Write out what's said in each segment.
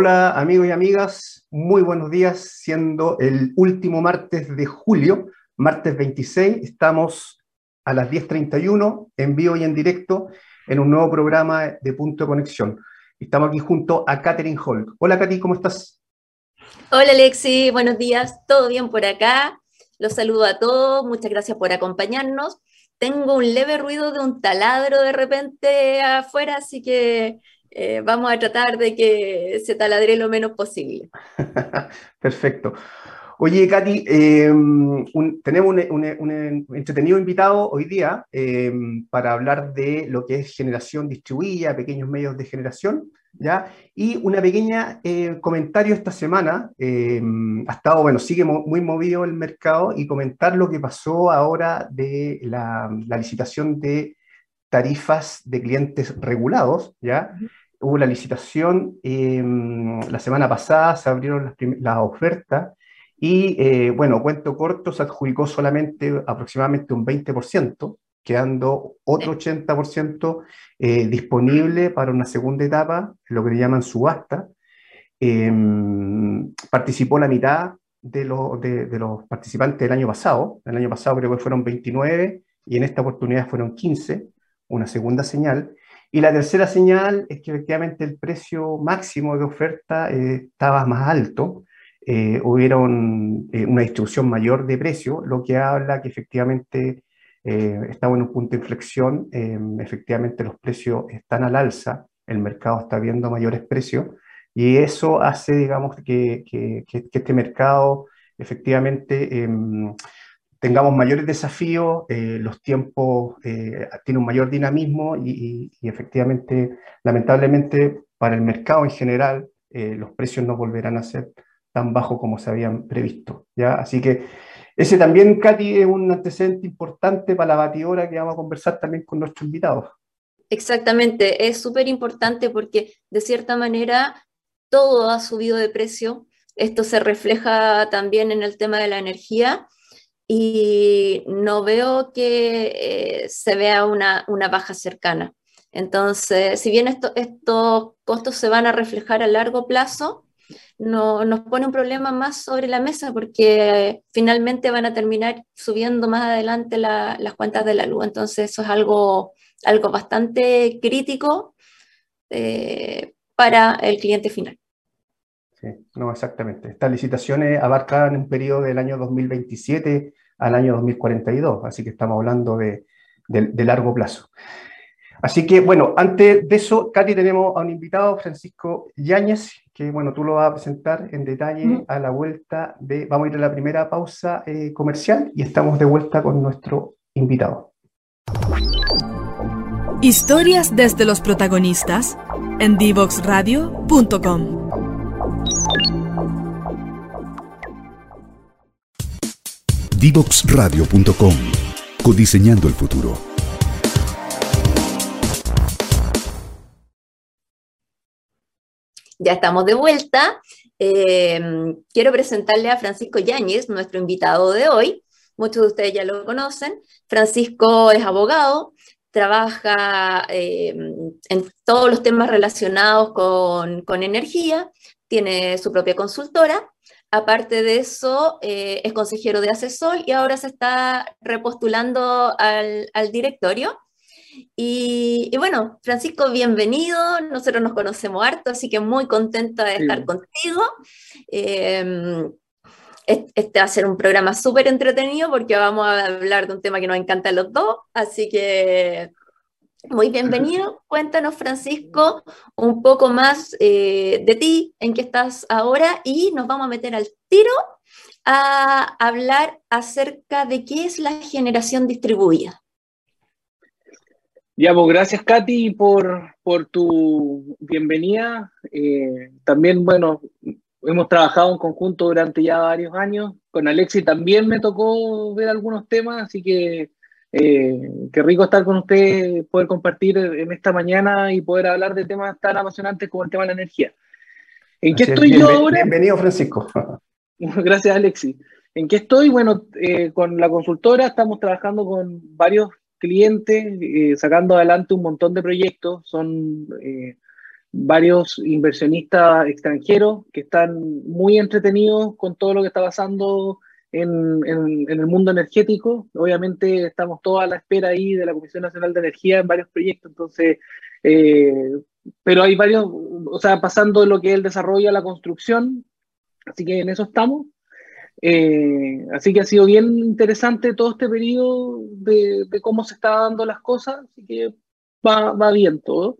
Hola amigos y amigas, muy buenos días, siendo el último martes de julio, martes 26, estamos a las 10.31 en vivo y en directo en un nuevo programa de Punto de Conexión. Estamos aquí junto a Katherine Hall. Hola Katy, ¿cómo estás? Hola Alexi, buenos días, ¿todo bien por acá? Los saludo a todos, muchas gracias por acompañarnos. Tengo un leve ruido de un taladro de repente afuera, así que eh, vamos a tratar de que se taladre lo menos posible. Perfecto. Oye, Katy, em, tenemos un, entretenido invitado hoy día em, para hablar de lo que es generación distribuida, pequeños medios de generación, ¿ya? Y una pequeña eh, comentario esta semana, em, ha estado, bueno, sigue muy movido el mercado y comentar lo que pasó ahora de la, licitación de tarifas de clientes regulados, ¿ya? Hubo la licitación, la semana pasada se abrieron las ofertas y eh, bueno, cuento corto, se adjudicó solamente aproximadamente un 20%, quedando otro 80% eh, disponible para una segunda etapa, lo que le llaman subasta. Em, participó la mitad de, de, los participantes del año pasado. El año pasado creo que fueron 29 y en esta oportunidad fueron 15, una segunda señal. Y la tercera señal es que efectivamente el precio máximo de oferta eh, estaba más alto eh, hubiera eh, una distribución mayor de precio, lo que habla que efectivamente eh, estamos en un punto de inflexión, em, efectivamente los precios están al alza, el mercado está viendo mayores precios y eso hace, digamos, que, que, este mercado efectivamente em, tengamos mayores desafíos, los tiempos tienen un mayor dinamismo y, y, efectivamente, lamentablemente, para el mercado en general, los precios no volverán a ser tan bajo como se habían previsto. ¿ya? Así que ese también, Katy, es un antecedente importante para la batidora que vamos a conversar también con nuestros invitados. Exactamente, es súper importante porque de cierta manera todo ha subido de precio. Esto se refleja también en el tema de la energía y no veo que eh, se vea una, una, baja cercana. Entonces, si bien estos costos se van a reflejar a largo plazo, no, nos pone un problema más sobre la mesa porque finalmente van a terminar subiendo más adelante las cuentas de la luz. Entonces eso es algo, algo bastante crítico eh, para el cliente final. Sí, no, exactamente. Estas licitaciones abarcan un periodo del año 2027 al año 2042, así que estamos hablando de, de largo plazo. Así que, bueno, antes de eso, Katy, tenemos a un invitado, Francisco Yáñez, que, bueno, tú lo vas a presentar en detalle a la vuelta de... Vamos a ir a la primera pausa eh, comercial y estamos de vuelta con nuestro invitado. Historias desde los protagonistas en divoxradio.com. Divoxradio.com, codiseñando el futuro. Ya estamos de vuelta. Eh, quiero presentarle a Francisco Yáñez, nuestro invitado de hoy. Muchos de ustedes ya lo conocen. Francisco es abogado, trabaja eh, en todos los temas relacionados con, energía, tiene su propia consultora. Aparte de eso, eh, es consejero de asesor y ahora se está repostulando al, al directorio. Y, bueno, Francisco, bienvenido. Nosotros nos conocemos harto, así que muy contenta de estar contigo. Em, este va a ser un programa súper entretenido porque vamos a hablar de un tema que nos encanta a los dos, así que muy bienvenido. Cuéntanos, Francisco, un poco más eh, de ti, en qué estás ahora y nos vamos a meter al tiro a hablar acerca de qué es la generación distribuida. Ya, pues gracias Katy por, por tu bienvenida. Eh, también, bueno, hemos trabajado en conjunto durante ya varios años. Con Alexi también me tocó ver algunos temas, así que eh, qué rico estar con usted, poder compartir en esta mañana y poder hablar de temas tan apasionantes como el tema de la energía. ¿En qué estoy yo ahora? Bienvenido, Francisco. Gracias, Alexi. ¿En qué estoy? Bueno, eh, con la consultora estamos trabajando con varios clientes, eh, sacando adelante un montón de proyectos. Son, varios inversionistas extranjeros que están muy entretenidos con todo lo que está pasando en, el mundo energético. Obviamente estamos todos a la espera ahí de la Comisión Nacional de Energía en varios proyectos, entonces, eh, pero hay varios, o sea, pasando lo que es el desarrollo a la construcción, así que en eso estamos. Eh, así que ha sido bien interesante todo este periodo de, cómo se están dando las cosas, así que va, va bien todo.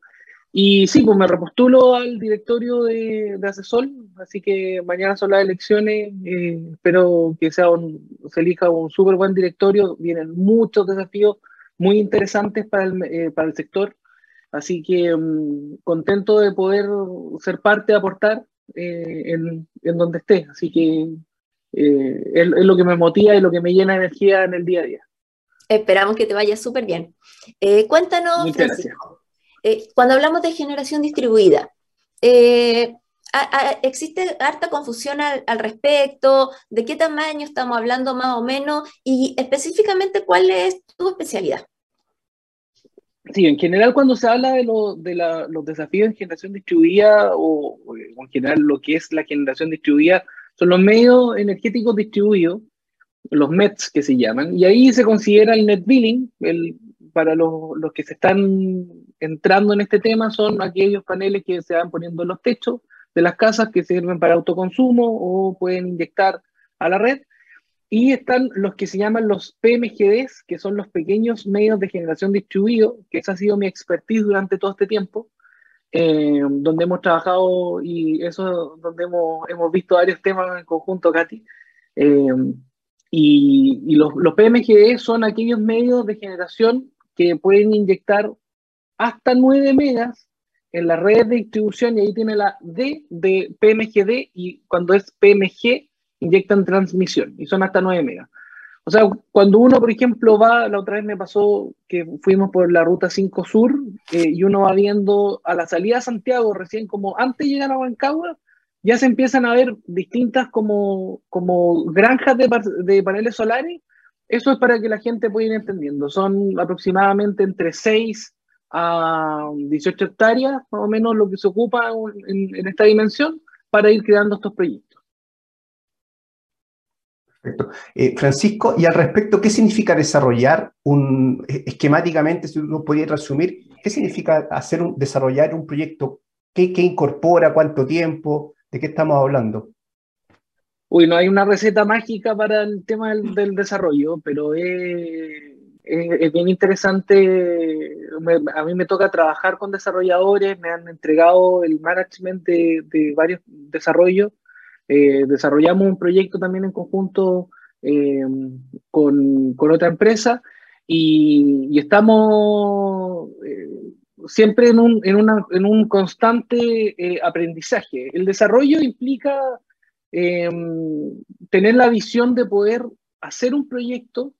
Y sí, pues me repostulo al directorio de, de Asesor, así que mañana son las elecciones, eh, espero que sea un, se elija un súper buen directorio, vienen muchos desafíos muy interesantes para el, eh, para el sector, así que um, contento de poder ser parte, aportar eh, en, en, donde esté, así que es, es, lo que me motiva y lo que me llena de energía en el día a día. Esperamos que te vaya súper bien. cuéntanos, Francisco. Eh, cuando hablamos de generación distribuida, eh, ¿existe harta confusión al, respecto? ¿De qué tamaño estamos hablando más o menos? Y específicamente, ¿cuál es tu especialidad? Sí, en general cuando se habla de, los desafíos en generación distribuida o, o, en general lo que es la generación distribuida son los medios energéticos distribuidos, los METs que se llaman, y ahí se considera el net billing, el para los, los, que se están entrando en este tema son aquellos paneles que se van poniendo en los techos de las casas que sirven para autoconsumo o pueden inyectar a la red. Y están los que se llaman los PMGDs, que son los pequeños medios de generación distribuido, que esa ha sido mi expertise durante todo este tiempo, eh, donde hemos trabajado y eso donde hemos, hemos visto varios temas en conjunto, Katy. Eh, y, y los, los son aquellos medios de generación que pueden inyectar hasta 9 megas en la red de distribución y ahí tiene la D de PMGD y cuando es PMG inyectan transmisión y son hasta 9 megas. O sea, cuando uno, por ejemplo, va, la otra vez me pasó que fuimos por la ruta 5 Sur eh, y uno va viendo a la salida de Santiago, recién como antes de llegar a Bancagua, ya se empiezan a ver distintas como, como granjas de, de paneles solares eso es para que la gente pueda ir entendiendo. Son aproximadamente entre 6 a 18 hectáreas, más o menos lo que se ocupa en, esta dimensión, para ir creando estos proyectos. Perfecto. Eh, Francisco, y al respecto, ¿qué significa desarrollar un, esquemáticamente, si uno podría resumir, qué significa hacer un, desarrollar un proyecto? ¿Qué, ¿Qué incorpora? ¿Cuánto tiempo? ¿De qué estamos hablando? Uy, no hay una receta mágica para el tema del, desarrollo, pero es, bien interesante. a mí me toca trabajar con desarrolladores, me han entregado el management de, varios desarrollos. Eh, desarrollamos un proyecto también en conjunto eh, con, otra empresa y, estamos eh, siempre en un, en un constante aprendizaje. El desarrollo implica Em, tener la visión de poder hacer un proyecto,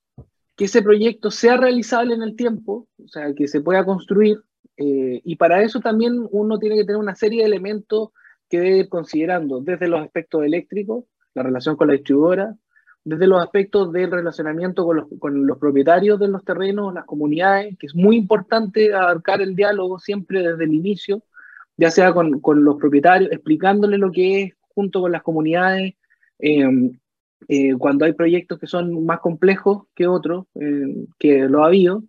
que ese proyecto sea realizable en el tiempo, o sea, que se pueda construir, eh, y para eso también uno tiene que tener una serie de elementos que debe ir considerando, desde los aspectos eléctricos, la relación con la distribuidora, desde los aspectos del relacionamiento con los, con los, propietarios de los terrenos, las comunidades, que es muy importante abarcar el diálogo siempre desde el inicio, ya sea con, con los propietarios, explicándoles lo que es junto con las comunidades, em, eh, cuando hay proyectos que son más complejos que otros, em, que lo ha habido.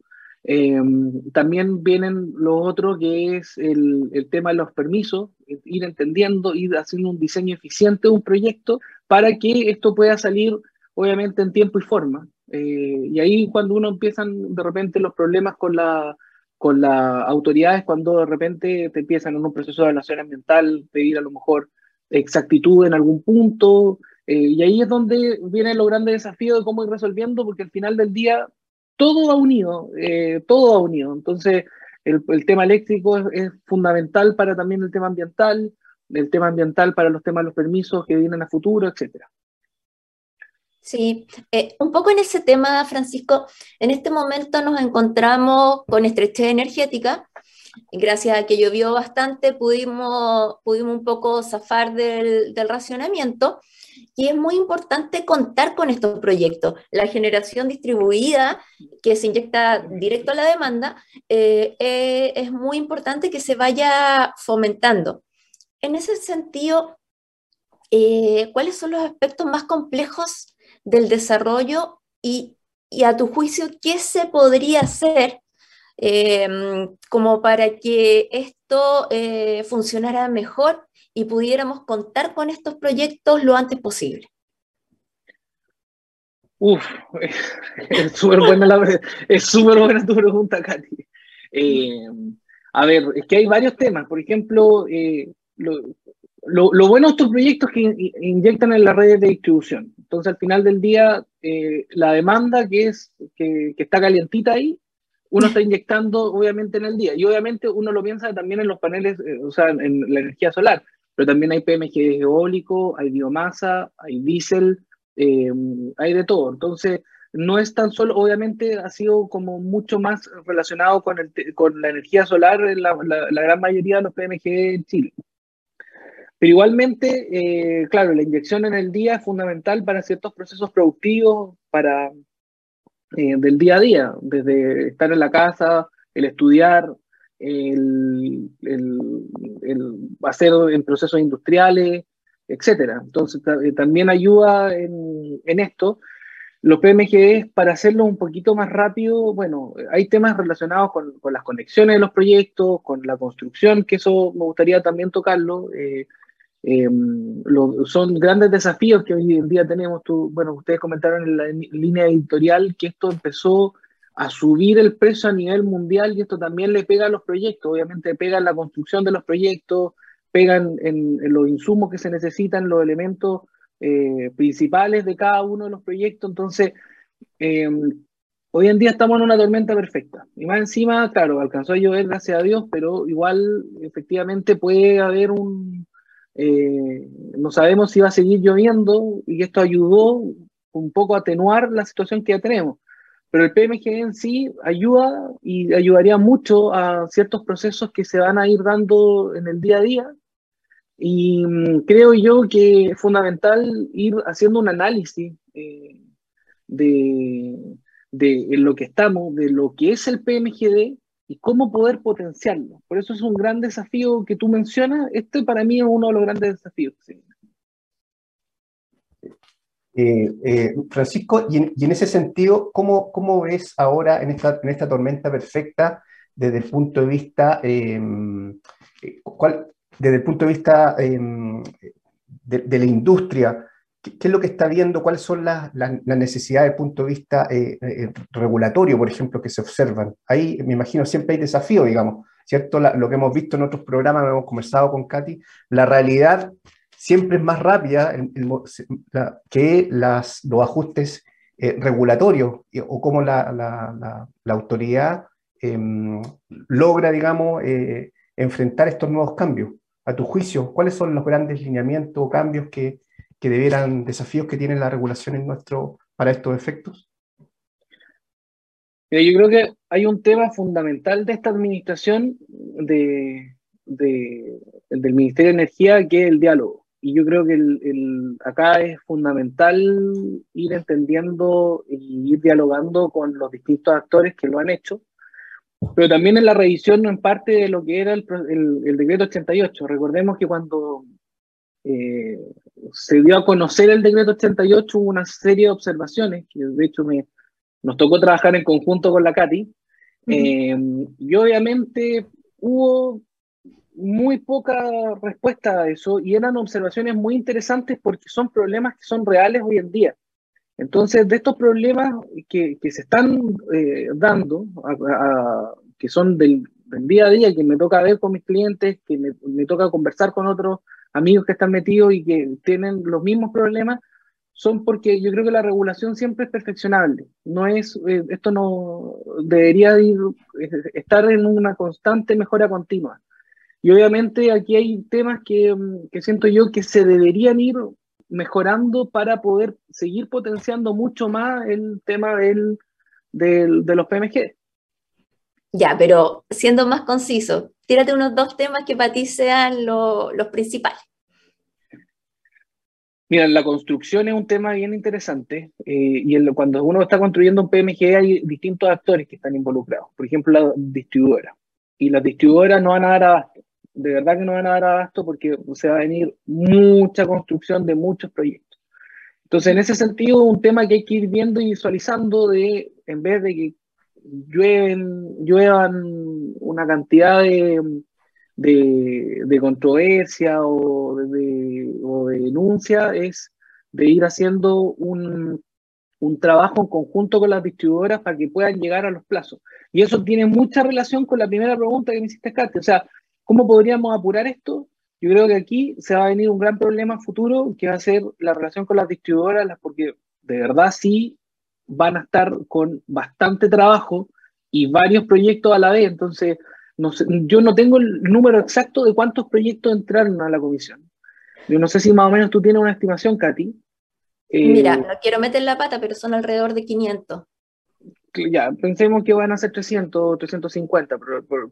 Em, también vienen los otros que es el, el, tema de los permisos, ir entendiendo, ir haciendo un diseño eficiente de un proyecto para que esto pueda salir obviamente en tiempo y forma. Eh, y ahí cuando uno empiezan de repente los problemas con la con las autoridades cuando de repente te empiezan en un proceso de relación ambiental, pedir a lo mejor exactitud en algún punto, eh, y ahí es donde viene lo grande desafío de cómo ir resolviendo, porque al final del día todo va unido, eh, todo va unido. Entonces, el, el tema eléctrico es, fundamental para también el tema ambiental, el tema ambiental para los temas de los permisos que vienen a futuro, etcétera. Sí, eh, un poco en ese tema, Francisco, en este momento nos encontramos con estrechez energética gracias a que llovió bastante, pudimos, pudimos un poco zafar del, del racionamiento. Y es muy importante contar con estos proyectos. La generación distribuida que se inyecta directo a la demanda eh, eh, es muy importante que se vaya fomentando. En ese sentido, eh, ¿cuáles son los aspectos más complejos del desarrollo y, y a tu juicio, qué se podría hacer como para que esto funcionara mejor y pudiéramos contar con estos proyectos lo antes posible? Uf, es súper buena, es buena tu pregunta, Katy. Eh, a ver, es que hay varios temas. Por ejemplo, eh, lo, bueno de estos proyectos es que inyectan en las redes de distribución. Entonces, al final del día, eh, la demanda que, es, que, está calientita ahí, uno está inyectando obviamente en el día. Y obviamente uno lo piensa también en los paneles, o sea, en la energía solar pero también hay PMG eólico, hay biomasa, hay diésel, eh, hay de todo. Entonces, no es tan solo, obviamente ha sido como mucho más relacionado con, el, con la energía solar en la, la, gran mayoría de los PMG en Chile. Pero igualmente, eh, claro, la inyección en el día es fundamental para ciertos procesos productivos, para eh, del día a día, desde estar en la casa, el estudiar, el, hacer en procesos industriales, etcétera. Entonces, eh, también ayuda en, esto. Los PMGs, para hacerlo un poquito más rápido, bueno, hay temas relacionados con, con, las conexiones de los proyectos, con la construcción, que eso me gustaría también tocarlo. Eh, em, son grandes desafíos que hoy en día tenemos. Tú, bueno, ustedes comentaron en la línea editorial que esto empezó a subir el precio a nivel mundial y esto también le pega a los proyectos, obviamente pega en la construcción de los proyectos, pegan en, los insumos que se necesitan, los elementos eh, principales de cada uno de los proyectos, entonces em, hoy en día estamos en una tormenta perfecta. Y más encima, claro, alcanzó a llover gracias a Dios, pero igual efectivamente puede haber un... Eh, no sabemos si va a seguir lloviendo y esto ayudó un poco a atenuar la situación que ya tenemos pero el PMG en sí ayuda y ayudaría mucho a ciertos procesos que se van a ir dando en el día a día. Y mm, creo yo que es fundamental ir haciendo un análisis eh, de, de lo que estamos, de lo que es el PMGD y cómo poder potenciarlo. Por eso es un gran desafío que tú mencionas. Este para mí es uno de los grandes desafíos. Eh, eh, Francisco, y en, ese sentido, ¿cómo, ¿cómo, ves ahora en esta, en esta tormenta perfecta desde el punto de vista, em, eh, cuál, desde el punto de vista em, de, la industria? ¿Qué, es lo que está viendo? ¿Cuáles son las, necesidades desde el punto de vista regulatorio, por ejemplo, que se observan? Ahí me imagino siempre hay desafíos, digamos, ¿cierto? lo que hemos visto en otros programas, hemos conversado con Katy, la realidad siempre es más rápida que las, los ajustes eh, regulatorios o cómo la, la, autoridad em, logra, digamos, eh, enfrentar estos nuevos cambios. A tu juicio, ¿cuáles son los grandes lineamientos o cambios que, que debieran, desafíos que tiene la regulación en nuestro, para estos efectos? yo creo que hay un tema fundamental de esta administración de, de, del Ministerio de Energía que es el diálogo y yo creo que el, acá es fundamental ir entendiendo y ir dialogando con los distintos actores que lo han hecho, pero también en la revisión en parte de lo que era el, el, decreto 88. Recordemos que cuando eh, se dio a conocer el decreto 88 hubo una serie de observaciones, que de hecho me, nos tocó trabajar en conjunto con la CATI, eh, y obviamente hubo muy poca respuesta a eso y eran observaciones muy interesantes porque son problemas que son reales hoy en día. Entonces, de estos problemas que, que se están eh, dando, que son del, del, día a día, que me toca ver con mis clientes, que me, me, toca conversar con otros amigos que están metidos y que tienen los mismos problemas, son porque yo creo que la regulación siempre es perfeccionable. No es, eh, esto no debería ir, estar en una constante mejora continua. Y obviamente aquí hay temas que, mm, que, siento yo que se deberían ir mejorando para poder seguir potenciando mucho más el tema del, del, de los PMG. Ya, pero siendo más conciso, tírate unos dos temas que para ti sean los principales. Mira, la construcción es un tema bien interesante eh, y cuando uno está construyendo un PMG hay distintos actores que están involucrados. Por ejemplo, la distribuidora. Y las distribuidoras no van a dar abasto. De verdad que no van a dar abasto porque se va a venir mucha construcción de muchos proyectos. Entonces, en ese sentido, un tema que hay que ir viendo y visualizando de, en vez de que llueven, lluevan una cantidad de, de, controversia o de, denuncia, es de ir haciendo un, un trabajo en conjunto con las distribuidoras para que puedan llegar a los plazos. Y eso tiene mucha relación con la primera pregunta que me hiciste, Katy. O sea, ¿cómo podríamos apurar esto? Yo creo que aquí se va a venir un gran problema futuro que va a ser la relación con las distribuidoras, porque de verdad sí van a estar con bastante trabajo y varios proyectos a la vez. Entonces, no yo no tengo el número exacto de cuántos proyectos entraron a la comisión. Yo no sé si más o menos tú tienes una estimación, Katy. Mira, eh, no quiero meter la pata, pero son alrededor de 500. Ya, pensemos que van a ser 300 o 350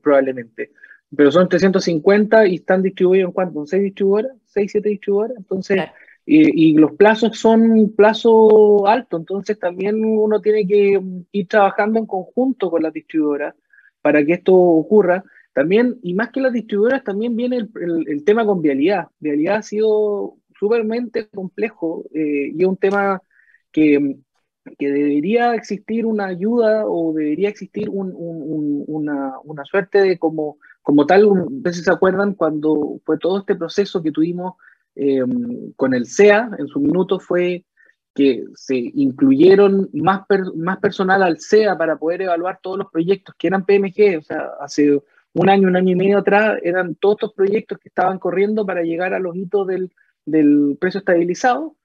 probablemente. Pero son 350 y están distribuidos en cuánto? ¿En 6 distribuidoras? ¿6, 7 distribuidoras? Entonces, y, los plazos son plazos altos, entonces también uno tiene que ir trabajando en conjunto con las distribuidoras para que esto ocurra. También, y más que las distribuidoras, también viene el, tema con vialidad. Vialidad ha sido súpermente complejo eh, y es un tema que, que, debería existir una ayuda o debería existir una, una, suerte de como, como tal, veces se acuerdan cuando fue todo este proceso que tuvimos Em, con el SEA en su minuto fue que se incluyeron más, más personal al SEA para poder evaluar todos los proyectos que eran PMG, o sea, hace un año, un año y medio atrás, eran todos estos proyectos que estaban corriendo para llegar a los hitos del, del precio estabilizado,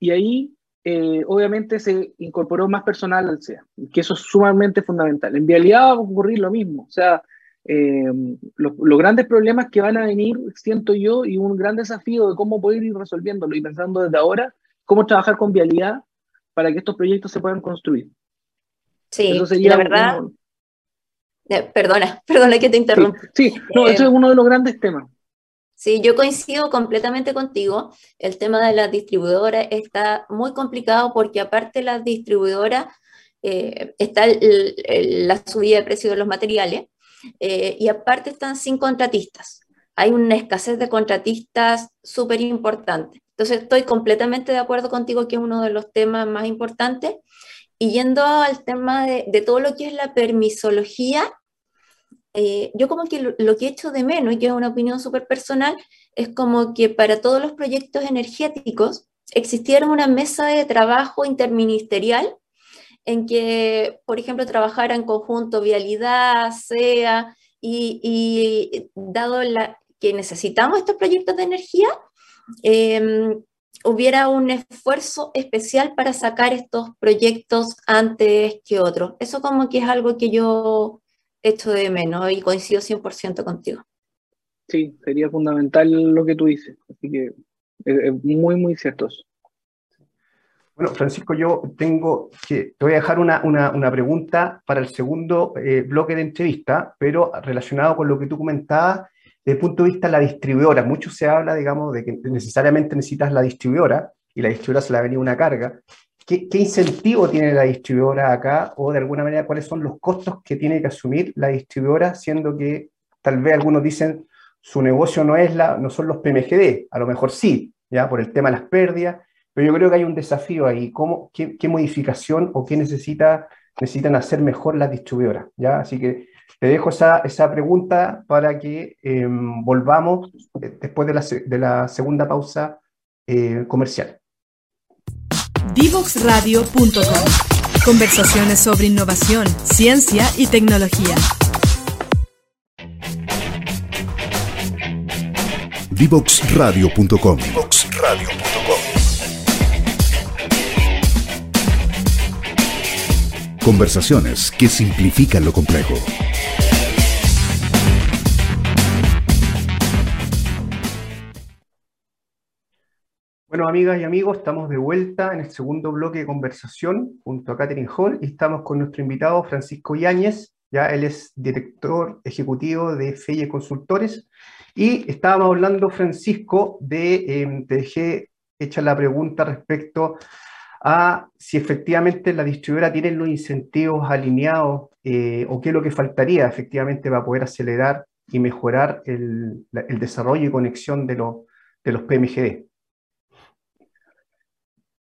y ahí eh, obviamente se incorporó más personal al SEA, que eso es sumamente fundamental. En vialidad va a ocurrir lo mismo, o sea, eh, los, grandes problemas que van a venir, siento yo, y un gran desafío de cómo poder ir resolviéndolo y pensando desde ahora, cómo trabajar con vialidad para que estos proyectos se puedan construir. Sí, la verdad... Eh, perdona, perdona que te interrumpa. Sí, no, eso es uno de los grandes temas. Sí, yo coincido completamente contigo. El tema de las distribuidoras está muy complicado porque aparte de las distribuidoras eh, está la subida de precio de los materiales eh, y aparte están sin contratistas. Hay una escasez de contratistas súper importante. Entonces estoy completamente de acuerdo contigo que es uno de los temas más importantes. Y yendo al tema de, de todo lo que es la permisología, eh, yo como que lo, lo, que echo de menos, y que es una opinión súper personal, es como que para todos los proyectos energéticos existiera una mesa de trabajo interministerial en que, por ejemplo, trabajara en conjunto vialidad, SEA, y, dado que necesitamos estos proyectos de energía, em, hubiera un esfuerzo especial para sacar estos proyectos antes que otros. Eso como que es algo que yo echo de menos y coincido 100% contigo. Sí, sería fundamental lo que tú dices, así que es muy, muy cierto eso. Bueno, Francisco, yo tengo que, te voy a dejar una, una, pregunta para el segundo eh, bloque de entrevista, pero relacionado con lo que tú comentabas desde el punto de vista de la distribuidora. Mucho se habla, digamos, de que necesariamente necesitas la distribuidora y la distribuidora se le ha venido una carga. ¿Qué, ¿Qué, incentivo tiene la distribuidora acá o de alguna manera cuáles son los costos que tiene que asumir la distribuidora, siendo que tal vez algunos dicen su negocio no, es la, no son los PMGD, a lo mejor sí, ya por el tema de las pérdidas pero yo creo que hay un desafío ahí. ¿Cómo, qué, modificación o qué necesita, necesitan hacer mejor las distribuidoras? ¿ya? Así que te dejo esa, esa pregunta para que em, volvamos eh, después de la, de la segunda pausa eh, comercial. Divoxradio.com Conversaciones sobre innovación, ciencia y tecnología. Divoxradio.com Conversaciones que simplifican lo complejo. Bueno, amigas y amigos, estamos de vuelta en el segundo bloque de conversación junto a Catherine Hall y estamos con nuestro invitado Francisco Yáñez, ya él es director ejecutivo de FEIE Consultores, y estábamos hablando, Francisco, de, em, te dejé hecha la pregunta respecto a si efectivamente la distribuidora tiene los incentivos alineados eh, o qué es lo que faltaría efectivamente para poder acelerar y mejorar el, el desarrollo y conexión de, los de los PMGD.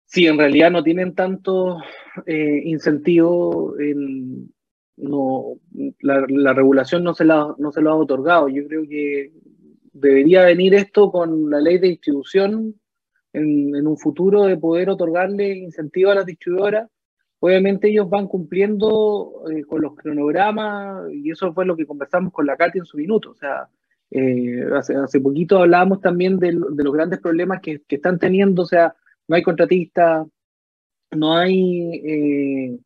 Sí, en realidad no tienen tanto eh, incentivo, en, no, la, la, regulación no se, la, no se lo ha otorgado. Yo creo que debería venir esto con la ley de distribución en, en un futuro de poder otorgarle incentivo a las distribuidoras. Obviamente ellos van cumpliendo eh, con los cronogramas y eso fue lo que conversamos con la Katy en su minuto. O sea, eh, hace, poquito hablábamos también de, los grandes problemas que, están teniendo, o sea, no hay contratistas, no hay,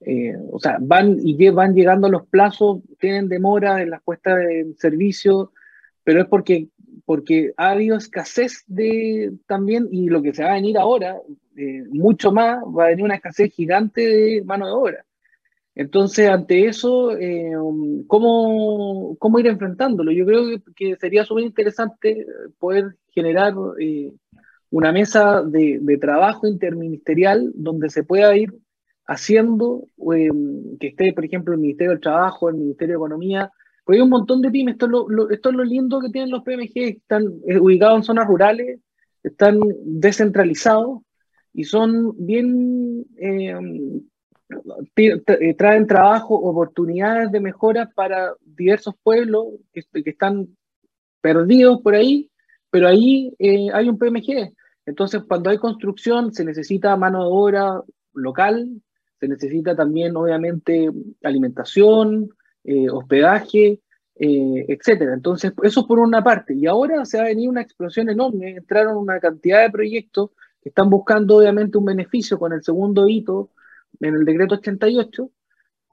eh, o sea, van y van llegando los plazos, tienen demora en la puesta de servicio, pero es porque, porque ha habido escasez de también, y lo que se va a venir ahora, eh, mucho más, va a venir una escasez gigante de mano de obra. Entonces, ante eso, eh, ¿cómo, ¿cómo, ir enfrentándolo? Yo creo que, sería súper interesante poder generar eh, una mesa de, trabajo interministerial donde se pueda ir haciendo, que esté, por ejemplo, el Ministerio del Trabajo, el Ministerio de Economía, porque hay un montón de pymes, esto es lo, lo, lo lindo que tienen los PMG, están ubicados en zonas rurales, están descentralizados y son bien eh, traen trabajo, oportunidades de mejora para diversos pueblos que, que están perdidos por ahí, pero ahí eh, hay un PMG. Entonces, cuando hay construcción, se necesita mano de obra local, se necesita también, obviamente, alimentación, eh, hospedaje, eh, etcétera. Entonces, eso por una parte. Y ahora se ha venido una explosión enorme, entraron una cantidad de proyectos que están buscando, obviamente, un beneficio con el segundo hito en el decreto 88,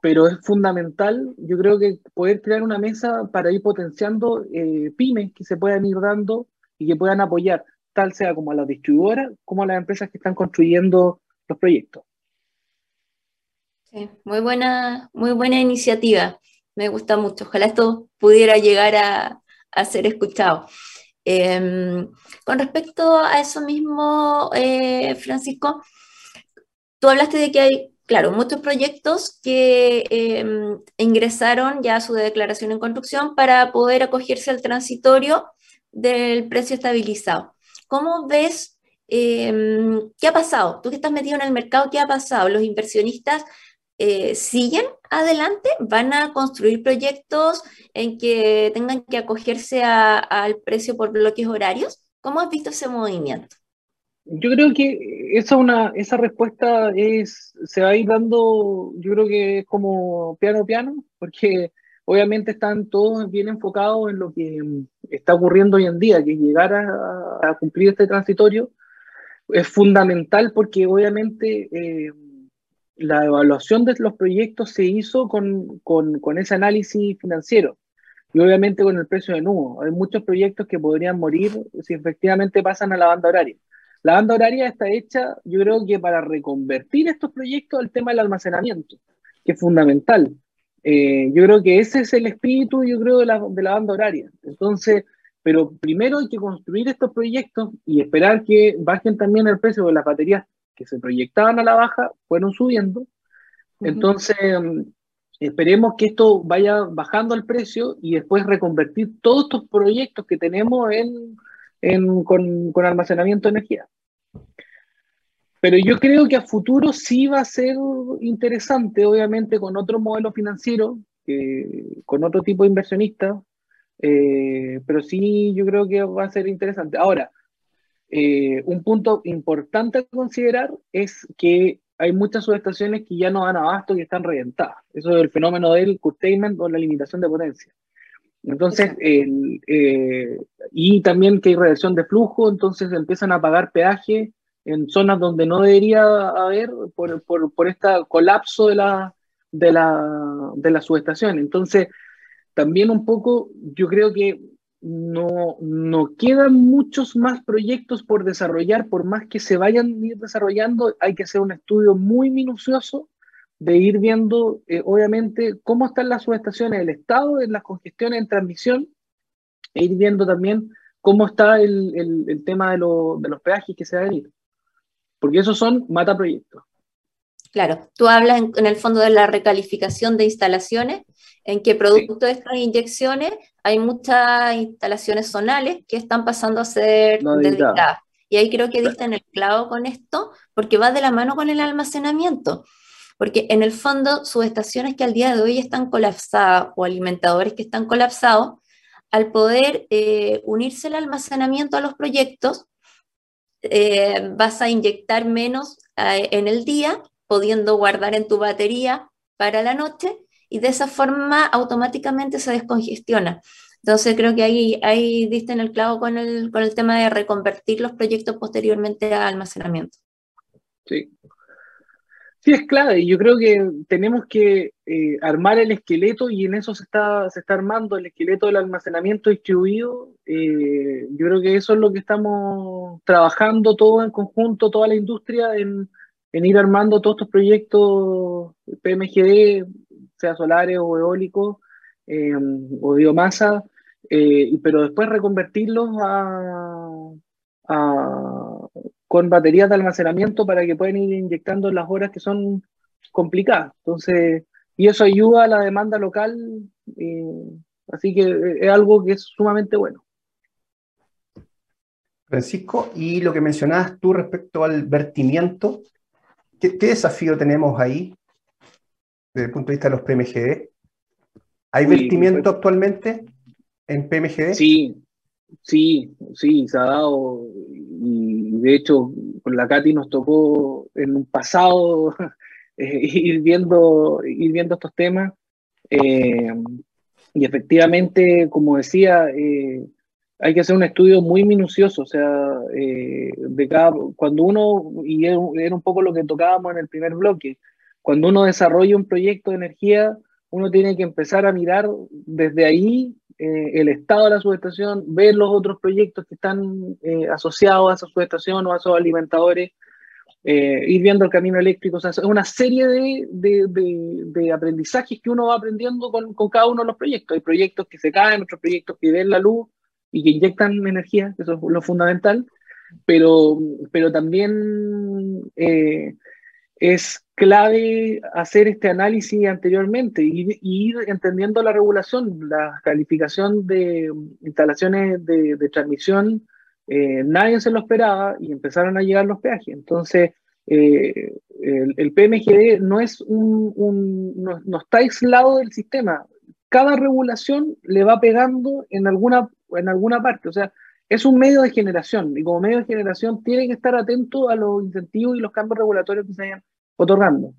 pero es fundamental, yo creo que poder crear una mesa para ir potenciando eh, pymes que se puedan ir dando y que puedan apoyar, tal sea como a las distribuidoras, como a las empresas que están construyendo los proyectos. Sí, muy buena, muy buena iniciativa, me gusta mucho, ojalá esto pudiera llegar a, a ser escuchado. Eh, con respecto a eso mismo, eh, Francisco, tú hablaste de que hay claro, muchos proyectos que eh, ingresaron ya a su declaración en construcción para poder acogerse al transitorio del precio estabilizado. ¿Cómo ves eh, qué ha pasado? Tú que estás metido en el mercado, ¿qué ha pasado? ¿Los inversionistas eh, siguen adelante? ¿Van a construir proyectos en que tengan que acogerse al precio por bloques horarios? ¿Cómo has visto ese movimiento? Yo creo que esa, una, esa respuesta es, se va a ir dando, yo creo que es como piano piano, porque obviamente están todos bien enfocados en lo que está ocurriendo hoy en día, que llegar a, a cumplir este transitorio es fundamental porque obviamente eh, la evaluación de los proyectos se hizo con, con, ese análisis financiero y obviamente con el precio de nuevo. Hay muchos proyectos que podrían morir si efectivamente pasan a la banda horaria. La banda horaria está hecha, yo creo que para reconvertir estos proyectos al tema del almacenamiento, que es fundamental. Eh, yo creo que ese es el espíritu, yo creo, de la, de la banda horaria. Entonces, pero primero hay que construir estos proyectos y esperar que bajen también el precio de las baterías que se proyectaban a la baja, fueron subiendo. Entonces, esperemos que esto vaya bajando el precio y después reconvertir todos estos proyectos que tenemos en, en, con, con, almacenamiento de energía. Pero yo creo que a futuro sí va a ser interesante, obviamente, con otro modelo financiero, eh, con otro tipo de inversionistas, eh, pero sí yo creo que va a ser interesante. Ahora, eh, un punto importante a considerar es que hay muchas subestaciones que ya no dan abasto y están reventadas. Eso es el fenómeno del curtailment o la limitación de potencia. Entonces, el, eh, y también que hay reversión de flujo, entonces empiezan a pagar peaje en zonas donde no debería haber por, por, por este colapso de la, de, la, de la subestación. Entonces, también un poco, yo creo que no, quedan muchos más proyectos por desarrollar, por más que se vayan ir desarrollando, hay que hacer un estudio muy minucioso de ir viendo, eh, obviamente, cómo están las subestaciones, el estado de las congestiones en transmisión, e ir viendo también cómo está el, el, tema de, de, los peajes que se va a. Porque esos son mata proyectos. Claro, tú hablas en, el fondo de la recalificación de instalaciones, en que producto de estas inyecciones hay muchas instalaciones zonales que están pasando a ser dedicadas. Y ahí creo que diste en el clavo con esto, porque va de la mano con el almacenamiento. Porque en el fondo, subestaciones que al día de hoy están colapsadas o alimentadores que están colapsados, al poder eh, unirse el almacenamiento a los proyectos, eh, vas a inyectar menos eh, en el día pudiendo guardar en tu batería para la noche y de esa forma automáticamente se descongestiona. Entonces creo que ahí, ahí diste en el clavo con el, con el tema de reconvertir los proyectos posteriormente a almacenamiento. Sí. Sí, es clave. Yo creo que tenemos que eh, armar el esqueleto y en eso se está, se está armando el esqueleto del almacenamiento distribuido. Eh, yo creo que eso es lo que estamos trabajando todo en conjunto, toda la industria, en, en ir armando todos estos proyectos PMGD, sea solares o eólicos eh, o biomasa, eh, pero después reconvertirlos a, con baterías de almacenamiento para que puedan ir inyectando las horas que son complicadas. Entonces, y eso ayuda a la demanda local, eh, así que es algo que es sumamente bueno. Francisco, y lo que mencionabas tú respecto al vertimiento, ¿Qué, desafío tenemos ahí desde el punto de vista de los PMGD? ¿Hay vertimiento pues- actualmente en PMGD? Sí, sí, sí, se ha dado. Y de hecho, con la Katy nos tocó en un pasado eh, ir, viendo, ir viendo estos temas. Eh, y efectivamente, como decía, eh, hay que hacer un estudio muy minucioso, o sea, eh, de cada, cuando uno, y era un poco lo que tocábamos en el primer bloque, cuando uno desarrolla un proyecto de energía, uno tiene que empezar a mirar desde ahí eh, el estado de la subestación, ver los otros proyectos que están eh, asociados a esa subestación o a esos alimentadores, ir viendo el camino eléctrico, es una serie de, de, aprendizajes que uno va aprendiendo con, con, cada uno de los proyectos. Hay proyectos que se caen, otros proyectos que ven la luz, y que inyectan energía, eso es lo fundamental, pero, pero también eh, es clave hacer este análisis anteriormente y, ir entendiendo la regulación, la calificación de instalaciones de, transmisión, eh, nadie se lo esperaba y empezaron a llegar los peajes. Entonces, eh, el, PMGD no, es un, no, no, está aislado del sistema. Cada regulación le va pegando en alguna en alguna parte. O sea, es un medio de generación y como medio de generación tiene que estar atento a los incentivos y los cambios regulatorios que se vayan otorgando.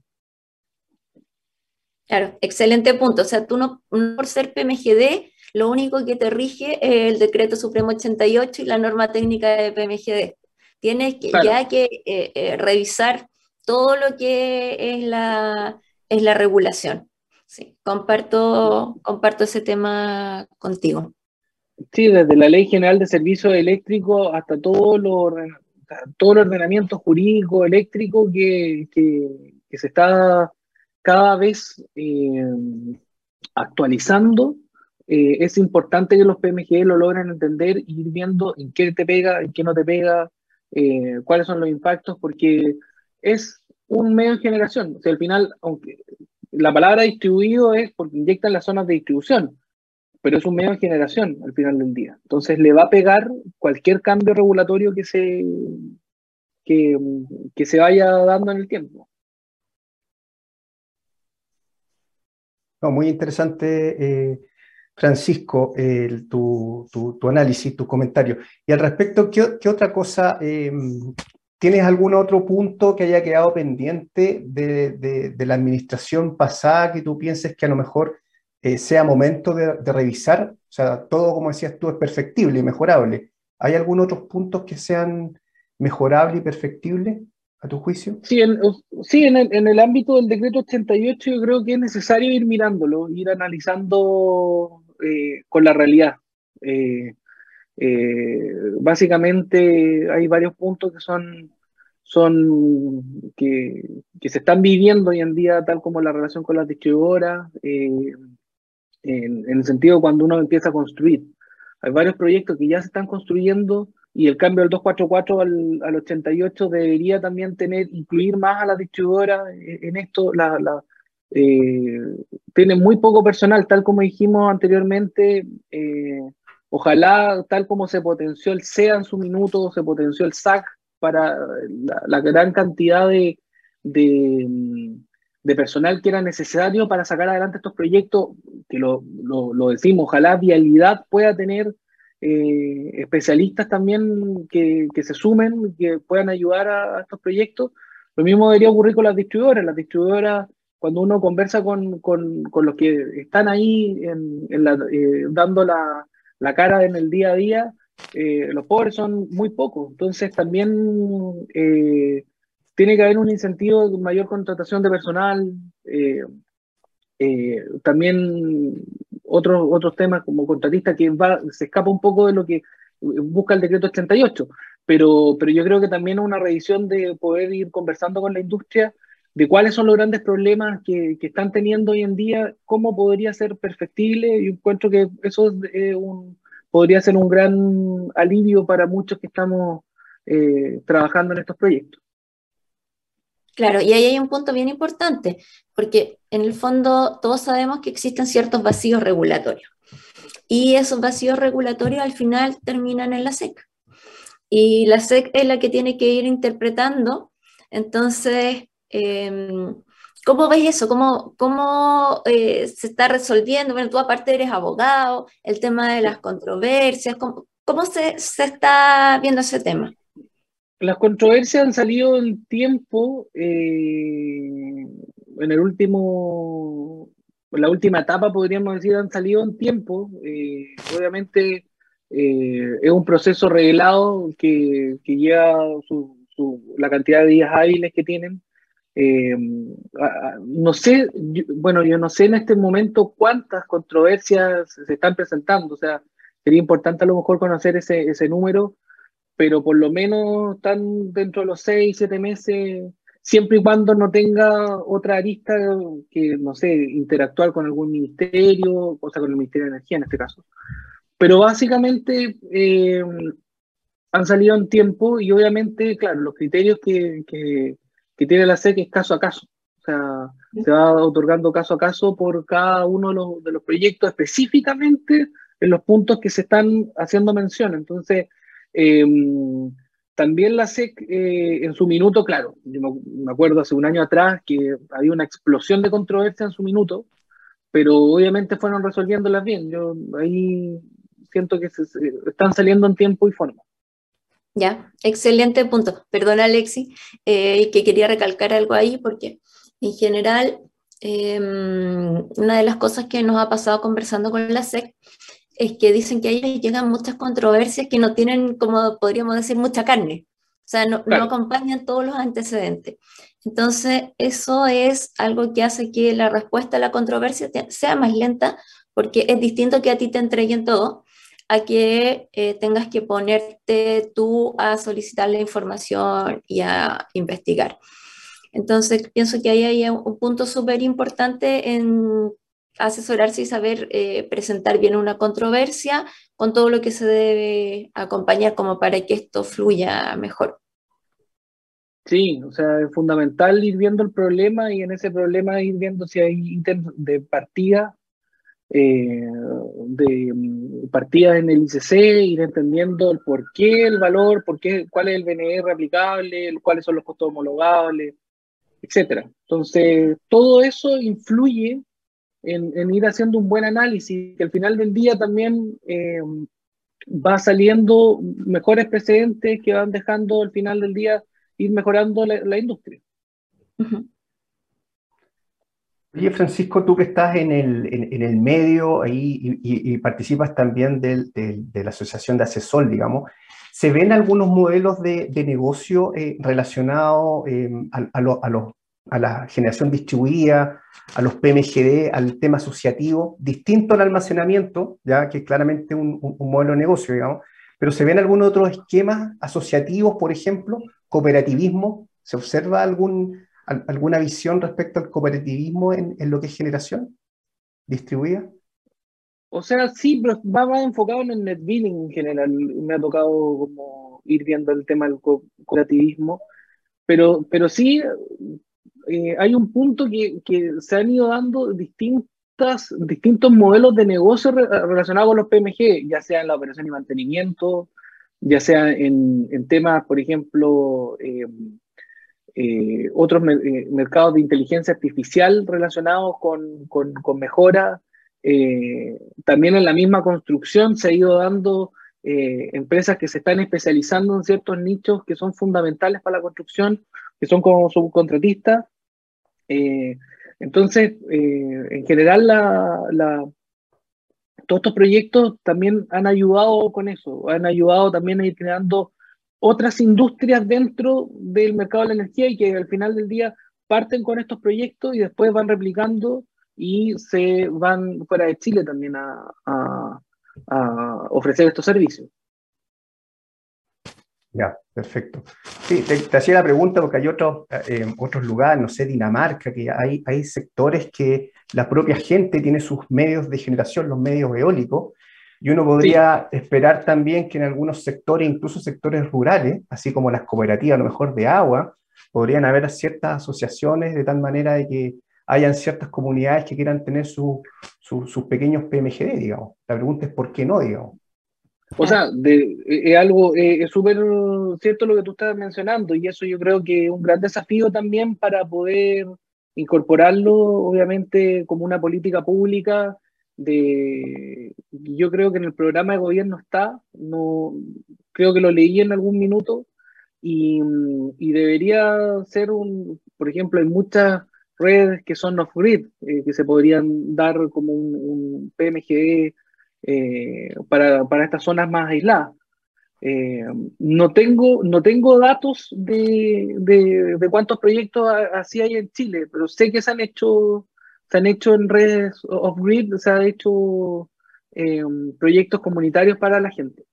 Claro, excelente punto. O sea, tú no, por ser PMGD, lo único que te rige es el decreto supremo 88 y la norma técnica de PMGD. Tienes que, ya que eh, eh, revisar todo lo que es la, es la regulación. Sí, comparto, comparto ese tema contigo. Sí, desde la Ley General de Servicios Eléctricos hasta todo lo, todo el ordenamiento jurídico eléctrico que, que, se está cada vez eh, actualizando, eh, es importante que los PMG lo logren entender y ir viendo en qué te pega, en qué no te pega, eh, cuáles son los impactos, porque es un medio de generación. O al final, aunque la palabra distribuido es porque inyectan las zonas de distribución, pero es un medio de generación al final del día. Entonces le va a pegar cualquier cambio regulatorio que se, que, se vaya dando en el tiempo. muy interesante, eh, Francisco, tu, análisis, tu comentario. Y al respecto, ¿qué, otra cosa? Em, ¿Tienes algún otro punto que haya quedado pendiente de, de, la administración pasada que tú pienses que a lo mejor eh, sea momento de, revisar. O sea, todo, como decías tú, es perfectible y mejorable. ¿Hay algunos otros puntos que sean mejorables y perfectibles a tu juicio? Sí, en, sí en, el, ámbito del decreto 88 yo creo que es necesario ir mirándolo, ir analizando eh, con la realidad. Eh, básicamente hay varios puntos que son son que, se están viviendo hoy en día, tal como la relación con las distribuidoras, en, el sentido cuando uno empieza a construir. Hay varios proyectos que ya se están construyendo y el cambio del 244 al, al 88 debería también tener, incluir más a las distribuidoras en esto. La, la eh, tiene muy poco personal, tal como dijimos anteriormente. Eh, ojalá, tal como se potenció el SEA en su minuto, se potenció el SAC para la, gran cantidad de, de, de, personal que era necesario para sacar adelante estos proyectos, que lo, lo, decimos, ojalá Vialidad pueda tener eh, especialistas también que, que, se sumen, que puedan ayudar a, estos proyectos. Lo mismo debería ocurrir con las distribuidoras. Las distribuidoras, cuando uno conversa con, con, con los que están ahí en, en la, eh, dando la, la, cara en el día a día, eh, los pobres son muy pocos. Entonces también tiene que haber un incentivo de mayor contratación de personal. También otros, otros temas como contratista que va, se escapa un poco de lo que busca el decreto 88, pero, pero yo creo que también una revisión de poder ir conversando con la industria de cuáles son los grandes problemas que, que están teniendo hoy en día, cómo podría ser perfectible, y encuentro que eso es podría ser un gran alivio para muchos que estamos eh, trabajando en estos proyectos. Claro, y ahí hay un punto bien importante, porque en el fondo todos sabemos que existen ciertos vacíos regulatorios. Y esos vacíos regulatorios al final terminan en la SEC. Y la SEC es la que tiene que ir interpretando. Entonces, eh, ¿cómo ves eso? ¿Cómo, cómo eh, se está resolviendo? Bueno, tú aparte eres abogado, el tema de las controversias, ¿cómo, cómo se, se está viendo ese tema? Las controversias han salido en tiempo, eh, en el último, en la última etapa podríamos decir, han salido en tiempo. Eh, obviamente eh, es un proceso reglado que, que lleva su, su, la cantidad de días hábiles que tienen. Eh, no sé, bueno, yo no sé en este momento cuántas controversias se están presentando, o sea, sería importante a lo mejor conocer ese, ese número pero por lo menos están dentro de los seis, siete meses, siempre y cuando no tenga otra arista que, no sé, interactuar con algún ministerio, o sea, con el Ministerio de Energía en este caso. Pero básicamente eh, han salido en tiempo y obviamente, claro, los criterios que, que, que tiene la SEC es caso a caso. O sea, se va otorgando caso a caso por cada uno de los, de los proyectos específicamente en los puntos que se están haciendo mención. Entonces, eh, también la SEC eh, en su minuto, claro, yo me acuerdo hace un año atrás que había una explosión de controversia en su minuto, pero obviamente fueron resolviéndolas bien. Yo ahí siento que se, están saliendo en tiempo y forma. Ya, excelente punto. Perdona, Alexi, eh, que quería recalcar algo ahí porque en general eh, una de las cosas que nos ha pasado conversando con la SEC es que dicen que a ellos llegan muchas controversias que no tienen, como podríamos decir, mucha carne. O sea, no, claro. no, acompañan todos los antecedentes. Entonces, eso es algo que hace que la respuesta a la controversia sea más lenta, porque es distinto que a ti te entreguen todo, a que eh, tengas que ponerte tú a solicitar la información y a investigar. Entonces, pienso que ahí hay un punto súper importante en asesorarse y saber eh, presentar bien una controversia con todo lo que se debe acompañar como para que esto fluya mejor. Sí, o sea, es fundamental ir viendo el problema y en ese problema ir viendo si hay intentos de partida, eh, de mm, partidas en el ICC, ir entendiendo el por qué, el valor, por qué, cuál es el BNR aplicable, cuáles son los costos homologables, etcétera. Entonces, todo eso influye en, en, ir haciendo un buen análisis, que al final del día también eh, va saliendo mejores precedentes que van dejando al final del día ir mejorando la, la industria. Uh -huh. Oye, Francisco, tú que estás en el, en, en el medio ahí y, y, y participas también del, del, de la Asociación de Asesor, digamos, ¿se ven algunos modelos de, de negocio eh, relacionados eh, a, a, lo, a, los a la generación distribuida, a los PMGD, al tema asociativo, distinto al almacenamiento, ya que es claramente un, un, un modelo de negocio, digamos, pero se ven algunos otros esquemas asociativos, por ejemplo, cooperativismo? ¿Se observa algún, alguna visión respecto al cooperativismo en, en lo que es generación distribuida? O sea, sí, pero va más enfocado en el net billing en general. Me ha tocado como ir viendo el tema del cooperativismo. Pero, pero sí, eh, hay un punto que, se han ido dando distintas, distintos modelos de negocio relacionados con los PMG, ya sea en la operación y mantenimiento, ya sea en, en temas, por ejemplo, eh, eh, otros mercados de inteligencia artificial relacionados con, con, con mejora eh, también en la misma construcción se ha ido dando eh, empresas que se están especializando en ciertos nichos que son fundamentales para la construcción, que son como subcontratistas. Eh, entonces, en general, la, todos estos proyectos también han ayudado con eso, han ayudado también a ir creando otras industrias dentro del mercado de la energía y que al final del día parten con estos proyectos y después van replicando y se van fuera de Chile también a, ofrecer estos servicios. Ya, perfecto. Sí, te, hacía la pregunta porque hay otros, eh, otros lugares, no sé, Dinamarca, que hay, hay sectores que la propia gente tiene sus medios de generación, los medios eólicos, y uno podría esperar también que en algunos sectores, incluso sectores rurales, así como las cooperativas, a lo mejor de agua, podrían haber ciertas asociaciones de tal manera de que hayan ciertas comunidades que quieran tener sus pequeños PMGD, digamos. La pregunta es por qué no, digamos. O sea, es algo, es súper cierto lo que tú estás mencionando y eso yo creo que es un gran desafío también para poder incorporarlo, obviamente, como una política pública. De, yo creo que en el programa de gobierno está, no, creo que lo leí en algún minuto y, y debería ser un, por ejemplo, en muchas redes que son off-grid, eh, que se podrían dar como un, PMGE eh, para, para, estas zonas más aisladas. Eh, no, tengo, no tengo datos de, de, cuántos proyectos así hay en Chile, pero sé que se han hecho, se han hecho en redes off-grid, se han hecho proyectos comunitarios para la gente.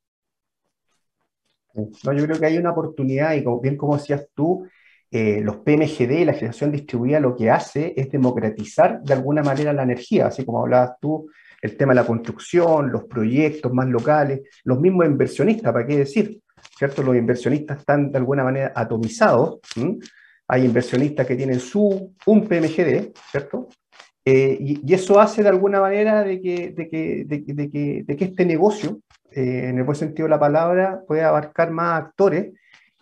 No, yo creo que hay una oportunidad y bien como decías tú, eh, los PMGD, la generación distribuida, lo que hace es democratizar de alguna manera la energía, así como hablabas tú, el tema de la construcción, los proyectos más locales, los mismos inversionistas, ¿para qué decir? ¿Cierto? Los inversionistas están de alguna manera atomizados. Hay inversionistas que tienen su, un PMGD, ¿cierto? Eh, y, eso hace de alguna manera de que, de que, de, que, de que este negocio, eh, en el buen sentido de la palabra, pueda abarcar más actores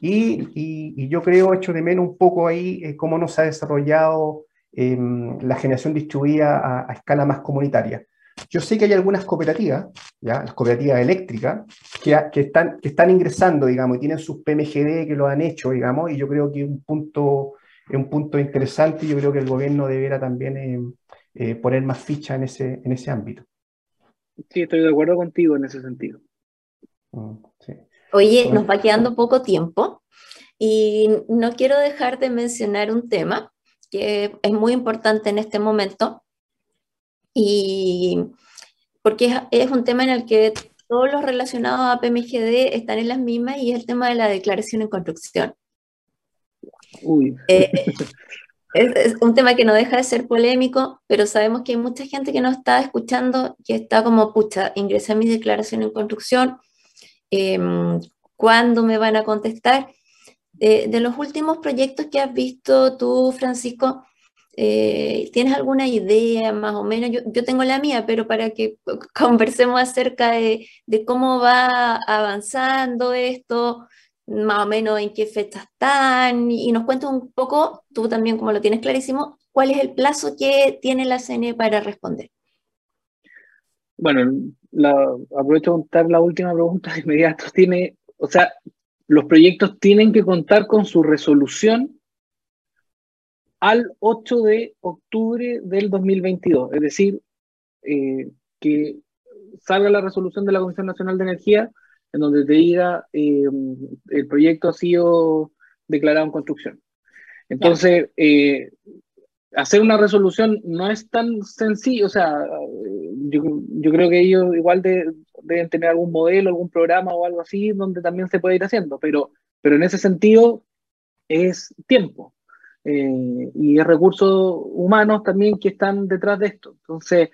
y, yo creo, hecho de menos un poco ahí eh, cómo nos ha desarrollado em, la generación distribuida a, escala más comunitaria. Yo sé que hay algunas cooperativas, ¿ya? las cooperativas eléctricas, que, que, están, que están ingresando, digamos, y tienen sus PMGD que lo han hecho, digamos, y yo creo que es un punto, es un punto interesante y yo creo que el gobierno deberá también em, eh, poner más ficha en ese, en ese ámbito. Sí, estoy de acuerdo contigo en ese sentido. Mm, sí. Oye, nos va quedando poco tiempo y no quiero dejar de mencionar un tema que es muy importante en este momento y porque es, un tema en el que todos los relacionados a PMGD están en las mismas y es el tema de la declaración en construcción. Uy. Eh, es, un tema que no deja de ser polémico, pero sabemos que hay mucha gente que nos está escuchando que está como, pucha, ingresé a mi declaración en construcción, Em, cuándo me van a contestar. de los últimos proyectos que has visto tú, Francisco, eh, ¿tienes alguna idea más o menos? Yo, tengo la mía, pero para que conversemos acerca de, cómo va avanzando esto, más o menos en qué fecha están, y, nos cuentes un poco, tú también como lo tienes clarísimo, cuál es el plazo que tiene la CNE para responder. Bueno, aprovecho de contar la última pregunta de inmediato. Tiene, o sea, los proyectos tienen que contar con su resolución al 8 de octubre del 2022. Es decir, eh, que salga la resolución de la Comisión Nacional de Energía en donde te diga eh, el proyecto ha sido declarado en construcción. Entonces, eh, hacer una resolución no es tan sencillo, o sea, yo, yo creo que ellos igual deben tener algún modelo, algún programa o algo así donde también se puede ir haciendo, pero, pero en ese sentido es tiempo eh, y recursos humanos también que están detrás de esto. Entonces,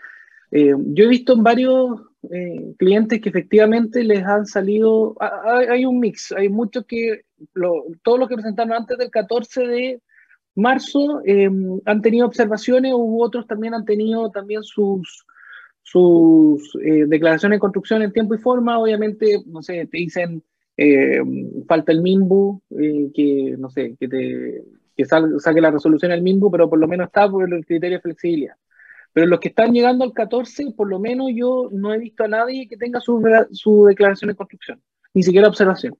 eh, yo he visto en varios eh, clientes que efectivamente les han salido, hay, un mix, hay muchos que, todos los que presentaron antes del 14 de marzo han tenido observaciones, u otros también han tenido también sus, sus declaraciones de construcción en tiempo y forma, obviamente, no sé, te dicen eh, falta el MIMBU, eh, que no sé, que, te, que saque la resolución al MIMBU, pero por lo menos está por el criterio de flexibilidad. Pero los que están llegando al 14, por lo menos yo no he visto a nadie que tenga su, su declaración de construcción, ni siquiera observación.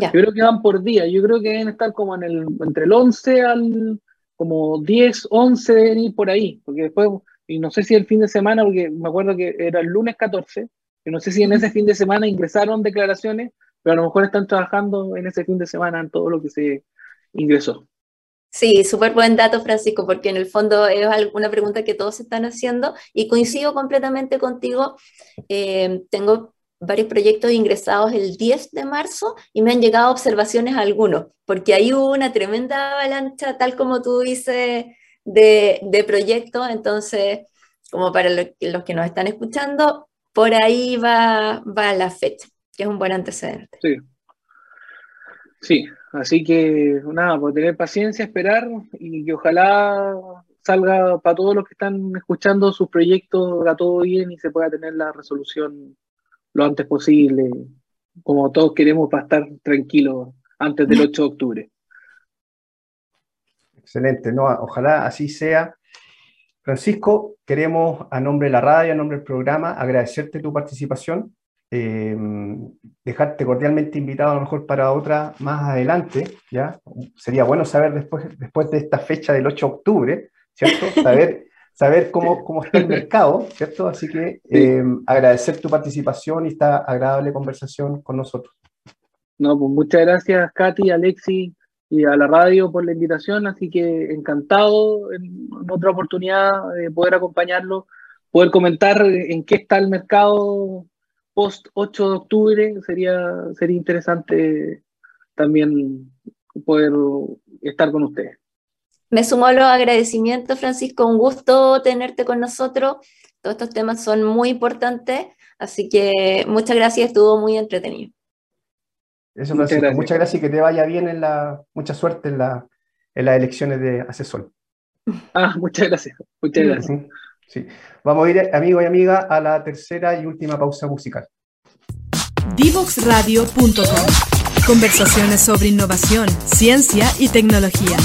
Yo creo que van por día, yo creo que deben estar como en el, entre el 11 al como 10, 11 deben ir por ahí, porque después, y no sé si el fin de semana, porque me acuerdo que era el lunes 14, y no sé si en ese fin de semana ingresaron declaraciones, pero a lo mejor están trabajando en ese fin de semana en todo lo que se ingresó. Sí, súper buen dato, Francisco, porque en el fondo es una pregunta que todos están haciendo y coincido completamente contigo. Eh, tengo varios proyectos ingresados el 10 de marzo y me han llegado observaciones a algunos, porque ahí hubo una tremenda avalancha, tal como tú dices, de, de proyectos. Entonces, como para los que nos están escuchando, por ahí va, va la fecha, que es un buen antecedente. Sí. Sí, así que nada, por tener paciencia, esperar y que ojalá salga para todos los que están escuchando sus proyectos, a todo bien y se pueda tener la resolución lo antes posible, como todos queremos para estar tranquilos antes del 8 de octubre. Excelente, no, ojalá así sea. Francisco, queremos a nombre de la radio, a nombre del programa, agradecerte tu participación, eh, dejarte cordialmente invitado a lo mejor para otra más adelante, ¿ya? Sería bueno saber después, después de esta fecha del 8 de octubre, ¿cierto? Saber, saber cómo, cómo está el mercado, ¿cierto? Así que eh, agradecer tu participación y esta agradable conversación con nosotros. No, pues muchas gracias, Katy, Alexi, y a la radio por la invitación, así que encantado en, otra oportunidad de poder acompañarlo, poder comentar en qué está el mercado post 8 de octubre, sería, sería interesante también poder estar con ustedes. Me sumo a los agradecimientos, Francisco, un gusto tenerte con nosotros. Todos estos temas son muy importantes, así que muchas gracias, estuvo muy entretenido. Eso, muchas gracias. muchas gracias y que te vaya bien en la, mucha suerte en, la, en las elecciones de asesor. Ah, muchas gracias, muchas gracias. Sí. Vamos a ir, amigo y amiga, a la tercera y última pausa musical. Divoxradio.com Conversaciones sobre innovación, ciencia y tecnología.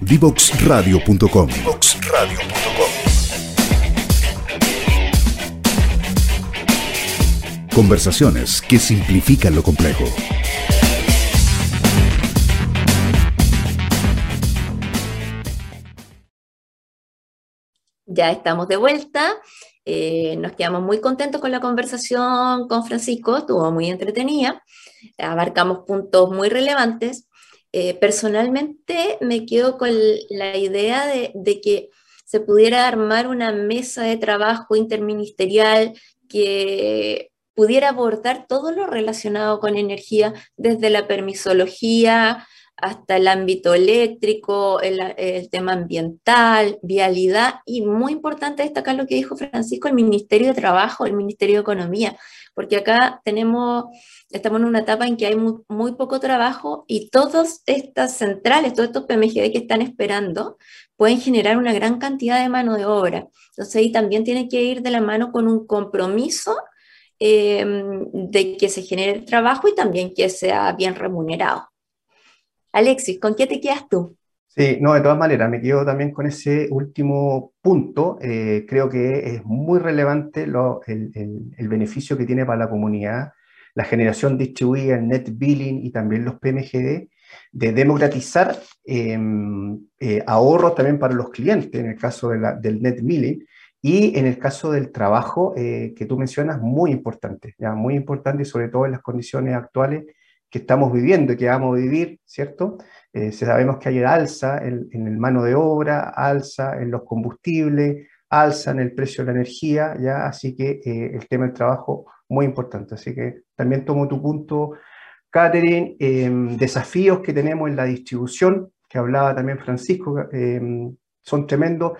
Divoxradio.com Conversaciones que simplifican lo complejo. Ya estamos de vuelta. Eh, nos quedamos muy contentos con la conversación con Francisco, estuvo muy entretenida. Abarcamos puntos muy relevantes. Eh, personalmente me quedo con la idea de, de que se pudiera armar una mesa de trabajo interministerial que pudiera abordar todo lo relacionado con energía, desde la permisología hasta el ámbito eléctrico, el, tema ambiental, vialidad y muy importante destacar lo que dijo Francisco, el Ministerio de Trabajo, el Ministerio de Economía, porque acá tenemos, estamos en una etapa en que hay muy, muy poco trabajo y todas estas centrales, todos estos PMGD que están esperando, pueden generar una gran cantidad de mano de obra. Entonces ahí también tiene que ir de la mano con un compromiso Em, de que se genere el trabajo y también que sea bien remunerado. Alexis, ¿con qué te quedas tú? Sí, no, de todas maneras, me quedo también con ese último punto. Eh, creo que es muy relevante el, beneficio que tiene para la comunidad la generación distribuida, el net billing y también los PMGD, de democratizar em, eh, ahorros también para los clientes, en el caso del net billing, y en el caso del trabajo eh, que tú mencionas, muy importante, ¿ya? muy importante sobre todo en las condiciones actuales que estamos viviendo y que vamos a vivir, ¿cierto? Eh, sabemos que hay alza en, el mano de obra, alza en los combustibles, alza en el precio de la energía, ¿ya? Así que eh, el tema del trabajo muy importante. Así que también tomo tu punto, Catherine, em, desafíos que tenemos en la distribución, que hablaba también Francisco, em, son tremendos.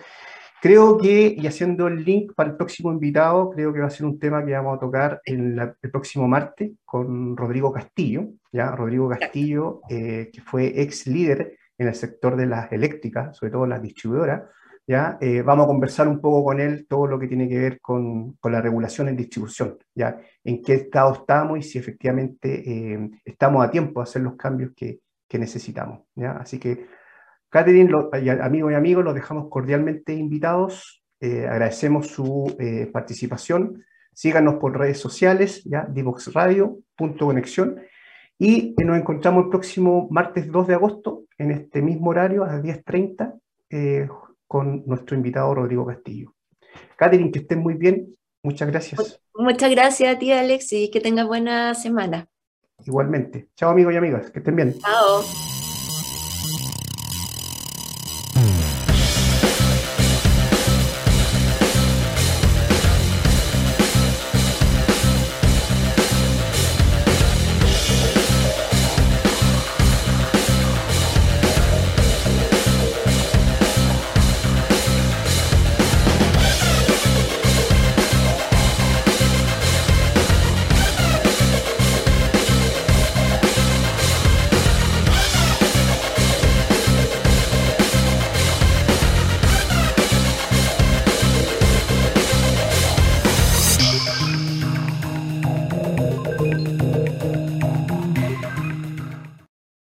Creo que, y haciendo el link para el próximo invitado, creo que va a ser un tema que vamos a tocar en el próximo martes con Rodrigo Castillo, ¿ya? Rodrigo Castillo, eh, que fue ex líder en el sector de las eléctricas, sobre todo las distribuidoras, ¿ya? Eh, vamos a conversar un poco con él todo lo que tiene que ver con, con la regulación en distribución, ¿ya? En qué estado estamos y si efectivamente eh, estamos a tiempo de hacer los cambios que, que necesitamos, ¿ya? Así que, Catherine, amigos y amigos, los dejamos cordialmente invitados, eh, agradecemos su participación, síganos por redes sociales, ¿ya? Divox Radio, punto conexión, y nos encontramos el próximo martes 2 de agosto, en este mismo horario, a las 10.30, eh, con nuestro invitado Rodrigo Castillo. Catherine, que estén muy bien. Muchas gracias. Muchas gracias a ti, Alex, y que tengas buena semana. Igualmente. Chao, amigos y amigas. Que estén bien. Chao.